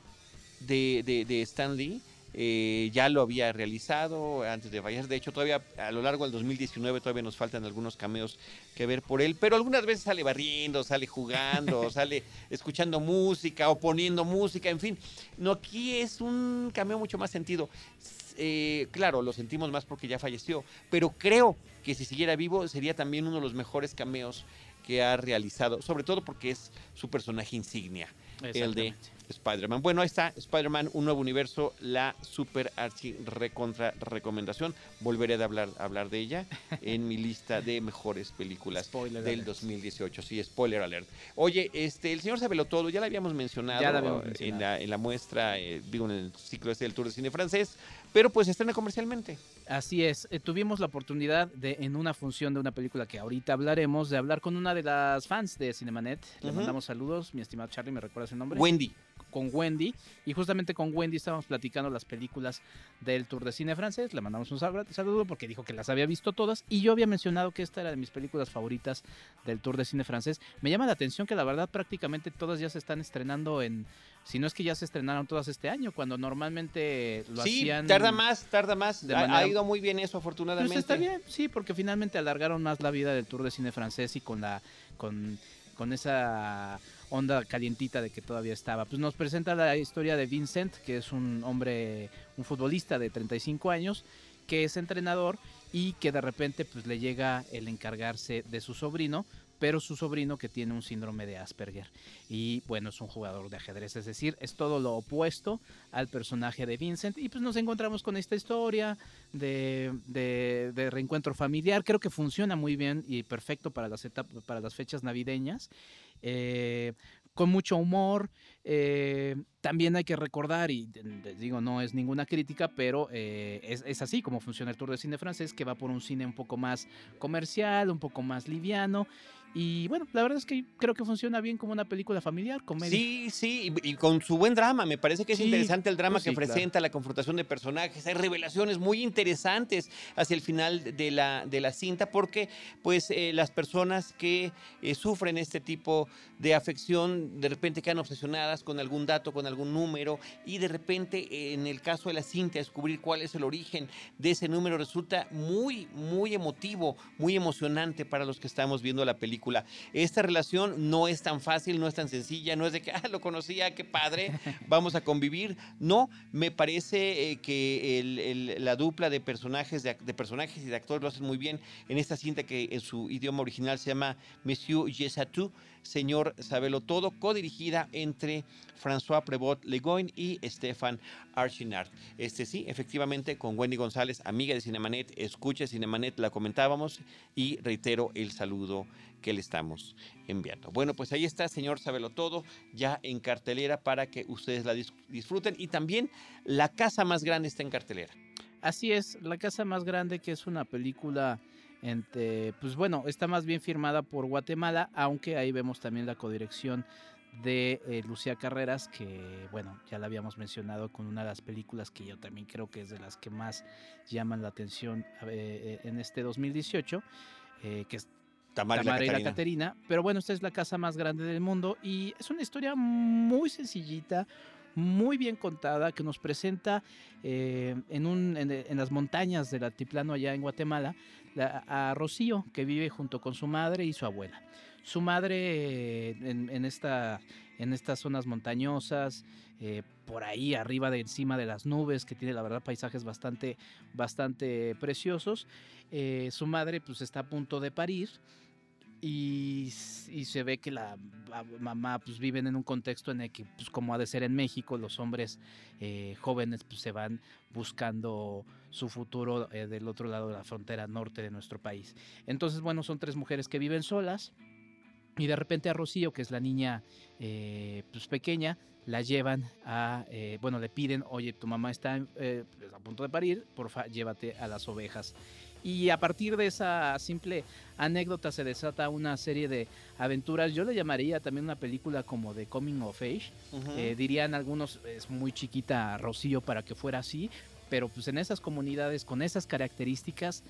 de, de, de Stan Lee eh, ya lo había realizado antes de fallecer. De hecho, todavía a lo largo del 2019 todavía nos faltan algunos cameos que ver por él, pero algunas veces sale barriendo, sale jugando, sale escuchando música o poniendo música, en fin. No, aquí es un cameo mucho más sentido. Eh, claro, lo sentimos más porque ya falleció, pero creo que si siguiera vivo sería también uno de los mejores cameos que ha realizado, sobre todo porque es su personaje insignia, el de Spider-Man. Bueno, ahí está, Spider-Man, un nuevo universo, la super archi recontra recomendación. Volveré a hablar, a hablar de ella en mi lista de mejores películas Spoiler del alert. 2018. Sí, spoiler alert. Oye, este, el señor Sabelo Todo, ya lo habíamos mencionado, Ya lo habíamos en, mencionado. la, en la muestra, eh, digo, en el ciclo este del Tour de Cine Francés, pero pues estrena comercialmente. Así es, eh, tuvimos la oportunidad de, en una función de una película que ahorita hablaremos, de hablar con una de las fans de Cinemanet. Le mandamos saludos, mi estimado Charlie, ¿me recuerdas el nombre? Wendy. con Wendy y justamente con Wendy estábamos platicando las películas del Tour de Cine francés. Le mandamos un sal- saludo porque dijo que las había visto todas y yo había mencionado que esta era de mis películas favoritas del Tour de Cine francés. Me llama la atención que la verdad prácticamente todas ya se están estrenando en, si no es que ya se estrenaron todas este año, cuando normalmente lo Sí, hacían. tarda más, tarda más. de manera- Ha ido muy bien eso, Pues afortunadamente. está bien, sí, porque finalmente alargaron más la vida del Tour de Cine francés y con la con, con esa onda calientita de que todavía estaba. Pues nos presenta la historia de Vincent, que es un hombre, un futbolista de 35 años, que es entrenador y que de repente pues le llega el encargarse de su sobrino, pero su sobrino que tiene un síndrome de Asperger y bueno, es un jugador de ajedrez, es decir, es todo lo opuesto al personaje de Vincent y pues nos encontramos con esta historia de, de- reencuentro familiar, creo que funciona muy bien y perfecto para las, etapas, para las fechas navideñas. Eh, con mucho humor. eh, también hay que recordar, y les digo, no es ninguna crítica, pero eh, es así como funciona el Tour de Cine francés, que va por un cine un poco más comercial, un poco más liviano. Y bueno, la verdad es que creo que funciona bien como una película familiar, comedia. Sí, sí, y, y con su buen drama. Me parece que es Sí, interesante el drama pues que claro. presenta, la confrontación de personajes. Hay revelaciones muy interesantes hacia el final de la, de la cinta, porque pues eh, las personas que eh, sufren este tipo de afección de repente quedan obsesionadas con algún dato, con algún número, y de repente eh, en el caso de la cinta, descubrir cuál es el origen de ese número resulta muy, muy emotivo, muy emocionante para los que estamos viendo la película. Esta relación no es tan fácil, no es tan sencilla, no es de que, ah, lo conocía, qué padre, vamos a convivir. No, me parece eh, que la dupla de personajes, de, personajes y de actores lo hacen muy bien en esta cinta que en su idioma original se llama Monsieur Jesatou, Señor Sabelo Todo, codirigida entre François Prevot Legoin y Stefan Archinard. Este sí, efectivamente, con Wendy González, amiga de Cinemanet, escucha Cinemanet, la comentábamos y reitero el saludo que le estamos enviando. Bueno, pues ahí está, señor Sabelo Todo, ya en cartelera para que ustedes la dis- disfruten y también La Casa Más Grande está en cartelera. Así es, La Casa Más Grande, que es una película pues bueno, está más bien firmada por Guatemala, aunque ahí vemos también la codirección de eh, Lucía Carreras, que bueno, ya la habíamos mencionado con una de las películas que yo también creo que es de las que más llaman la atención eh, eh, en este 2018, eh, que es Tamara, Tamara y la Catarina. Caterina. Pero bueno, esta es la casa más grande del mundo y es una historia muy sencillita, muy bien contada, que nos presenta eh, en, un, en, en las montañas del altiplano allá en Guatemala la- a Rocío, que vive junto con su madre y su abuela. Su madre en, en en estas zonas montañosas, eh, por ahí arriba de encima de las nubes, que tiene la verdad paisajes bastante, bastante preciosos. Eh, su madre pues está a punto de parir y, se ve que la mamá pues viven en un contexto en el que pues como ha de ser en México los hombres eh, jóvenes pues se van buscando su futuro del otro lado de la frontera norte de nuestro país entonces bueno son tres mujeres que viven solas y de repente a Rocío que es la niña eh, pues pequeña la llevan a eh, bueno le piden oye tu mamá está eh, pues, a punto de parir porfa llévate a las ovejas y a partir de esa simple anécdota se desata una serie de aventuras. Yo le llamaría también una película como de Coming of Age. Ujú. Eh, dirían algunos, es muy chiquita Rocío para que fuera así, pero pues en esas comunidades con esas características,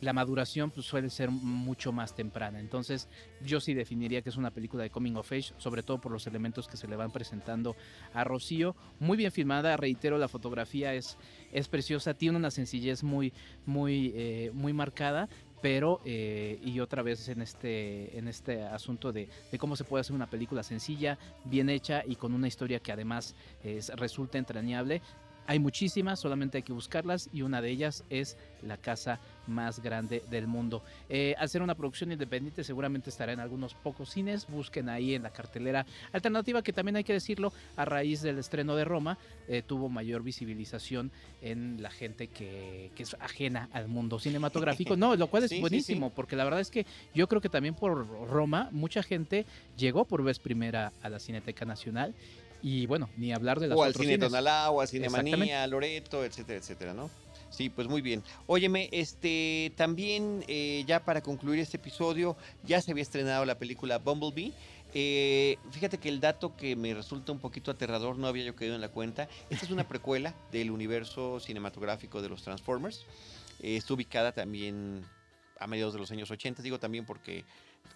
la maduración pues suele ser mucho más temprana. Entonces yo sí definiría que es una película de Coming of Age, sobre todo por los elementos que se le van presentando a Rocío. Muy bien filmada, reitero, la fotografía es, es preciosa, tiene una sencillez muy, muy, eh, muy marcada. Pero, eh, y otra vez en este, en este asunto de, de cómo se puede hacer una película sencilla, bien hecha y con una historia que además es- resulta entrañable. Hay muchísimas, solamente hay que buscarlas y una de ellas es La Casa más grande del mundo. Eh, al ser una producción independiente seguramente estará en algunos pocos cines, busquen ahí en la cartelera alternativa que también hay que decirlo, a raíz del estreno de Roma eh, tuvo mayor visibilización en la gente que, que, es ajena al mundo cinematográfico, no, lo cual es Sí, sí, buenísimo, porque la verdad es que yo creo que también por Roma mucha gente llegó por vez primera a la Cineteca Nacional y bueno, ni hablar de las O al Cine cines. Tonalá, o al Cine Exactamente. Manía, Loreto, etcétera, etcétera, ¿no? Sí, pues muy bien. Óyeme, este, también eh, ya para concluir este episodio, ya se había estrenado la película Bumblebee. Eh, fíjate que el dato que me resulta un poquito aterrador no había yo caído en la cuenta. Esta es una precuela del universo cinematográfico de los Transformers. Eh, está ubicada también a mediados de los años 80, digo también porque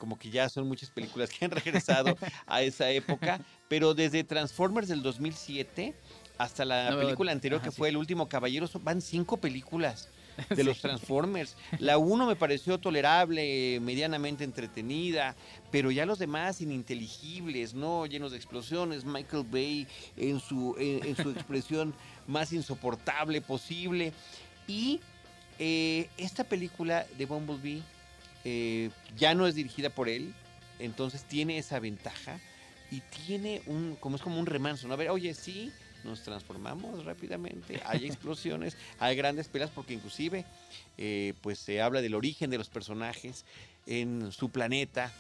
como que ya son muchas películas que han regresado a esa época, pero desde Transformers del 2007 hasta la No, película anterior ajá, que sí. fue El último caballero, van cinco películas de los Transformers. La uno me pareció tolerable, medianamente entretenida, pero ya los demás ininteligibles, ¿no? Llenos de explosiones. Michael Bay en su, en, en su expresión más insoportable posible. Y eh, esta película de Bumblebee eh, ya no es dirigida por él, entonces tiene esa ventaja y tiene un, como es como un remanso, ¿no? A ver, oye, sí, nos transformamos rápidamente, hay explosiones, hay grandes peleas, porque inclusive, eh, pues se habla del origen de los personajes en su planeta,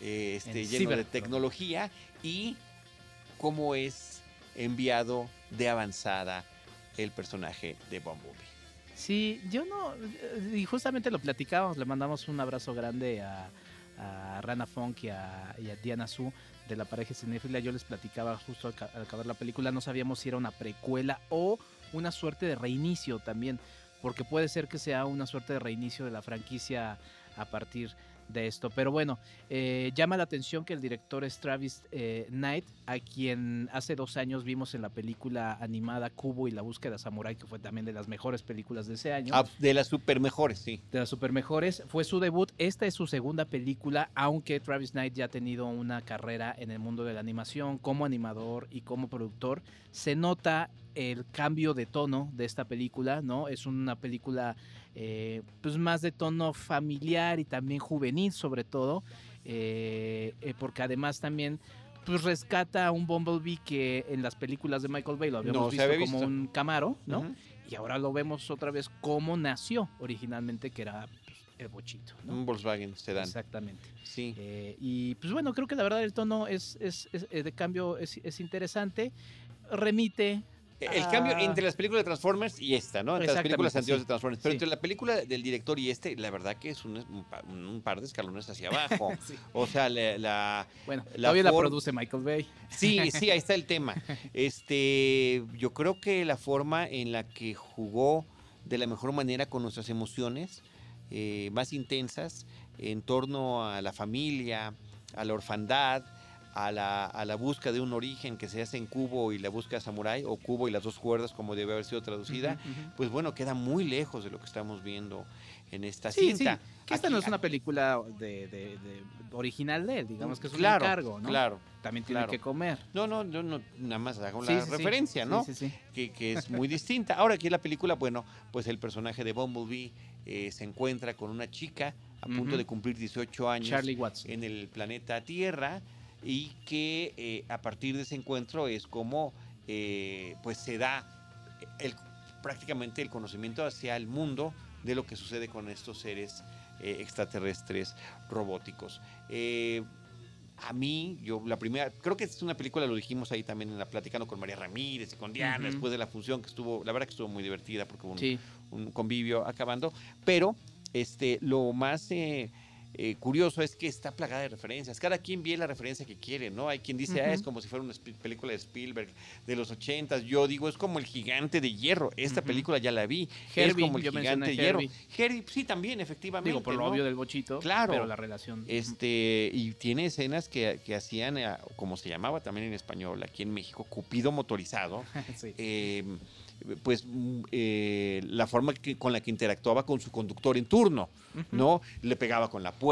eh, este, En lleno de tecnología y cómo es enviado de avanzada el personaje de Bumblebee. Sí, yo no, eh, y justamente lo platicábamos, le mandamos un abrazo grande a, Rana Funk y a, Diana Su de la pareja cinéfila. Yo les platicaba justo al, al acabar la película, no sabíamos si era una precuela o una suerte de reinicio también, porque puede ser que sea una suerte de reinicio de la franquicia a partir de esto. Pero bueno, eh, llama la atención que el director es Travis eh, Knight, a quien hace dos años vimos en la película animada Cubo y la búsqueda samurai, que fue también de las mejores películas de ese año. Ah, de las super mejores, sí. De las super mejores. Fue su debut. Esta es su segunda película, aunque Travis Knight ya ha tenido una carrera en el mundo de la animación como animador y como productor. Se nota el cambio de tono de esta película, ¿no? Es una película eh, pues más de tono familiar y también juvenil sobre todo, eh, eh, porque además también pues rescata a un Bumblebee que en las películas de Michael Bay lo habíamos No visto había como visto. un Camaro, ¿no? Y ahora lo vemos otra vez cómo nació originalmente, que era pues, el bochito, ¿no? Un Volkswagen. Exactamente. Sí. Y pues bueno, creo que la verdad el tono es, es- es- de cambio es, es interesante. Remite. El cambio Ah. entre las películas de Transformers y esta, ¿no? Entre las películas anteriores sí. de Transformers. Pero Sí. entre la película del director y este, la verdad que es un, un pa- un par de escalones hacia abajo. Sí. O sea, la, la- Bueno, La todavía la produce Michael Bay. Sí, sí, ahí está el tema. Este, yo creo que la forma en la que jugó de la mejor manera con nuestras emociones eh, más intensas en torno a la familia, a la orfandad, a la, a la búsqueda de un origen que se hace en Cubo y la búsqueda de Samurai, o Cubo y las dos cuerdas, como debe haber sido traducida, pues bueno, queda muy lejos de lo que estamos viendo en esta Sí, sí, cinta. que esta Aquí- no es una película de, de- de- original de él, digamos que es un encargo, ¿no? Claro. También tiene claro. que comer. No, no, yo no, nada más hago Sí, la sí, sí. referencia, Sí, ¿no? Sí, sí, que, que es muy distinta. Ahora aquí en la película, bueno, pues el personaje de Bumblebee eh, se encuentra con una chica a punto de cumplir 18 años Charlie Watts. en el planeta Tierra y que eh, a partir de ese encuentro es como eh, pues se da el, prácticamente el conocimiento hacia el mundo de lo que sucede con estos seres eh, extraterrestres robóticos. A mí, yo la primera, creo que es una película, lo dijimos ahí también en la platicando con María Ramírez y con Diana después de la función que estuvo, la verdad que estuvo muy divertida porque hubo un, Sí. un convivio acabando, pero este, lo más eh, eh, curioso es que está plagada de referencias. Cada quien ve la referencia que quiere, ¿no? Hay quien dice, ah, es como si fuera una película de Spielberg de los ochentas. Yo digo, es como el gigante de hierro. Esta película ya la vi. es Herbie, como el gigante de hierro. Herbie. Sí, también, efectivamente. Digo, por lo obvio del bochito. Claro. Pero la relación. Este, y tiene escenas que, que hacían, como se llamaba también en español, aquí en México, Cupido motorizado. sí. eh, pues mm, eh, la forma que- con la que interactuaba con su conductor en turno. ¿no? Le pegaba con la puerta,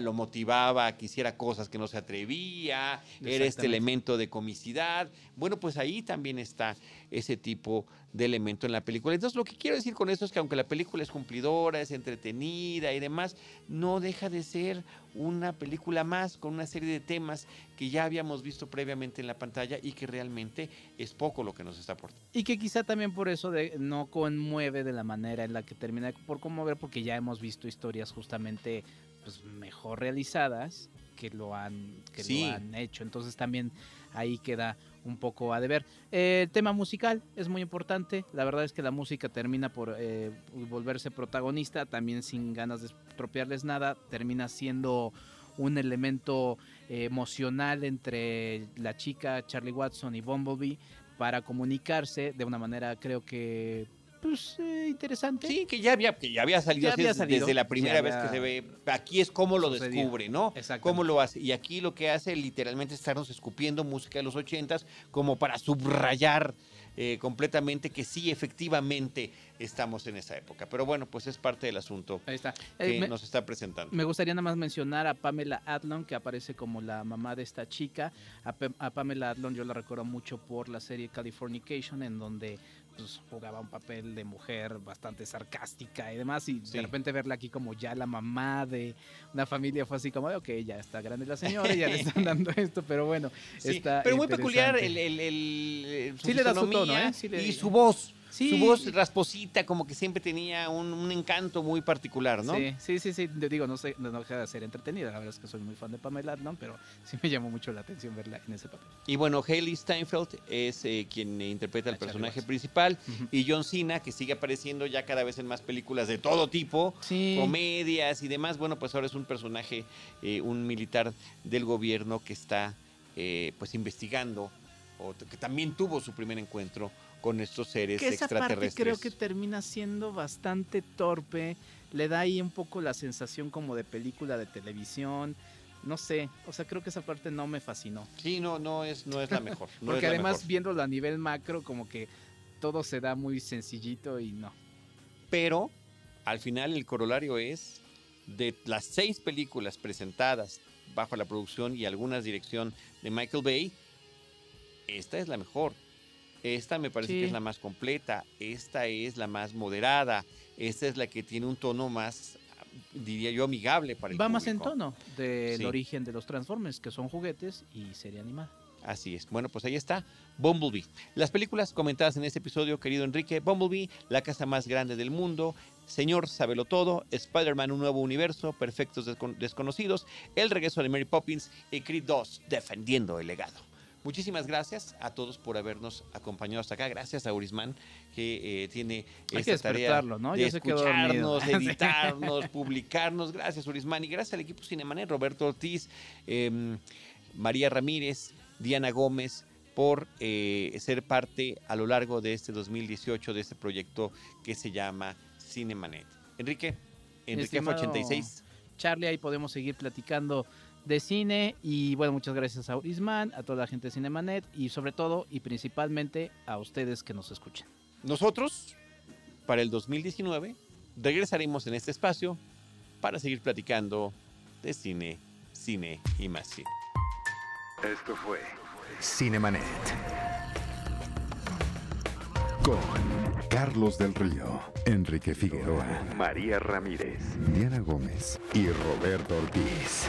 lo motivaba a que hiciera cosas que no se atrevía, era este elemento de comicidad. Bueno, pues ahí también está. ese tipo de elemento en la película. Entonces, lo que quiero decir con esto es que aunque la película es cumplidora, es entretenida y demás, no deja de ser una película más con una serie de temas que ya habíamos visto previamente en la pantalla y que realmente es poco lo que nos está aportando. Y que quizá también por eso de, no conmueve de la manera en la que termina por conmover, porque ya hemos visto historias justamente pues, mejor realizadas que lo han, que Sí. lo han hecho. Entonces también ahí queda un poco a deber. Eh, el tema musical es muy importante. La verdad es que la música termina por eh, volverse protagonista, también sin ganas de estropearles nada. Termina siendo un elemento eh, emocional entre la chica Charlie Watson y Bumblebee para comunicarse de una manera creo que pues eh, interesante. Sí, que ya había, que ya había salido, Ya había desde, salido, desde la primera ya vez que se ve. Aquí es cómo lo descubre, ¿no? Exactamente. Cómo lo hace. Y aquí lo que hace literalmente es estarnos escupiendo música de los ochentas como para subrayar eh, completamente que sí, efectivamente estamos en esa época. Pero bueno, pues es parte del asunto Ahí está. que Eh, me- nos está presentando. Me gustaría nada más mencionar a Pamela Adlon, que aparece como la mamá de esta chica. A, a Pamela Adlon yo la recuerdo mucho por la serie Californication, en donde pues, jugaba un papel de mujer bastante sarcástica y demás. Y Sí. de repente verla aquí como ya la mamá de una familia fue así como, ok, ya está grande la señora, ya le están dando esto, pero bueno. Sí, está pero muy peculiar el, el- el- eh, su Sí le da su tono, ¿eh? Le- y su voz. Sí. Su voz rasposita, como que siempre tenía un, un encanto muy particular, ¿no? Sí, sí, sí, sí, digo, no sé, no deja de ser entretenida, la verdad es que soy muy fan de Pamela Adlon, pero sí me llamó mucho la atención verla en ese papel. Y bueno, Haley Steinfeld es eh, quien interpreta A el Charlie personaje principal. Y John Cena, que sigue apareciendo ya cada vez en más películas de todo tipo, Sí. comedias y demás. Bueno, pues ahora es un personaje, eh, un militar del gobierno que está eh, pues investigando, o que también tuvo su primer encuentro con estos seres que esa parte extraterrestres. creo que termina siendo bastante torpe. Le da ahí un poco la sensación como de película de televisión. No sé, o sea, creo que esa parte no me fascinó. Sí, no, no es, no es la mejor. no Porque la además, mejor. viéndolo a nivel macro, como que todo se da muy sencillito y no. Pero al final el corolario es de las seis películas presentadas bajo la producción y algunas dirección de Michael Bay, esta es la mejor. Esta me parece Sí. que es la más completa, esta es la más moderada, esta es la que tiene un tono más, diría yo, amigable para el Va más en tono del Sí. origen de los Transformers, que son juguetes y serie animada. Así es. Bueno, pues ahí está Bumblebee. Las películas comentadas en este episodio, querido Enrique, Bumblebee, La casa más grande del mundo, Señor Sábelo Todo, Spider-Man Un Nuevo Universo, Perfectos Descon- Desconocidos, El Regreso de Mary Poppins y Creed 2, Defendiendo el Legado. Muchísimas gracias a todos por habernos acompañado hasta acá. Gracias a Urisman, que eh, tiene Hay que esta tarea ¿no? de escucharnos, editarnos, publicarnos. Gracias, Urisman. Y gracias al equipo Cinemanet, Roberto Ortiz, em, María Ramírez, Diana Gómez, por eh, ser parte a lo largo de este 2018 de este proyecto que se llama Cinemanet. Enrique, Enrique Estimado 86. Charlie, ahí podemos seguir platicando de cine y bueno, muchas gracias a Urisman, a toda la gente de Cinemanet y sobre todo y principalmente a ustedes que nos escuchan. Nosotros, para el 2019, regresaremos en este espacio para seguir platicando de cine, cine y más cine. Esto fue Cinemanet. Con Carlos del Río, Enrique Figueroa, María Ramírez, Diana Gómez y Roberto Ortiz.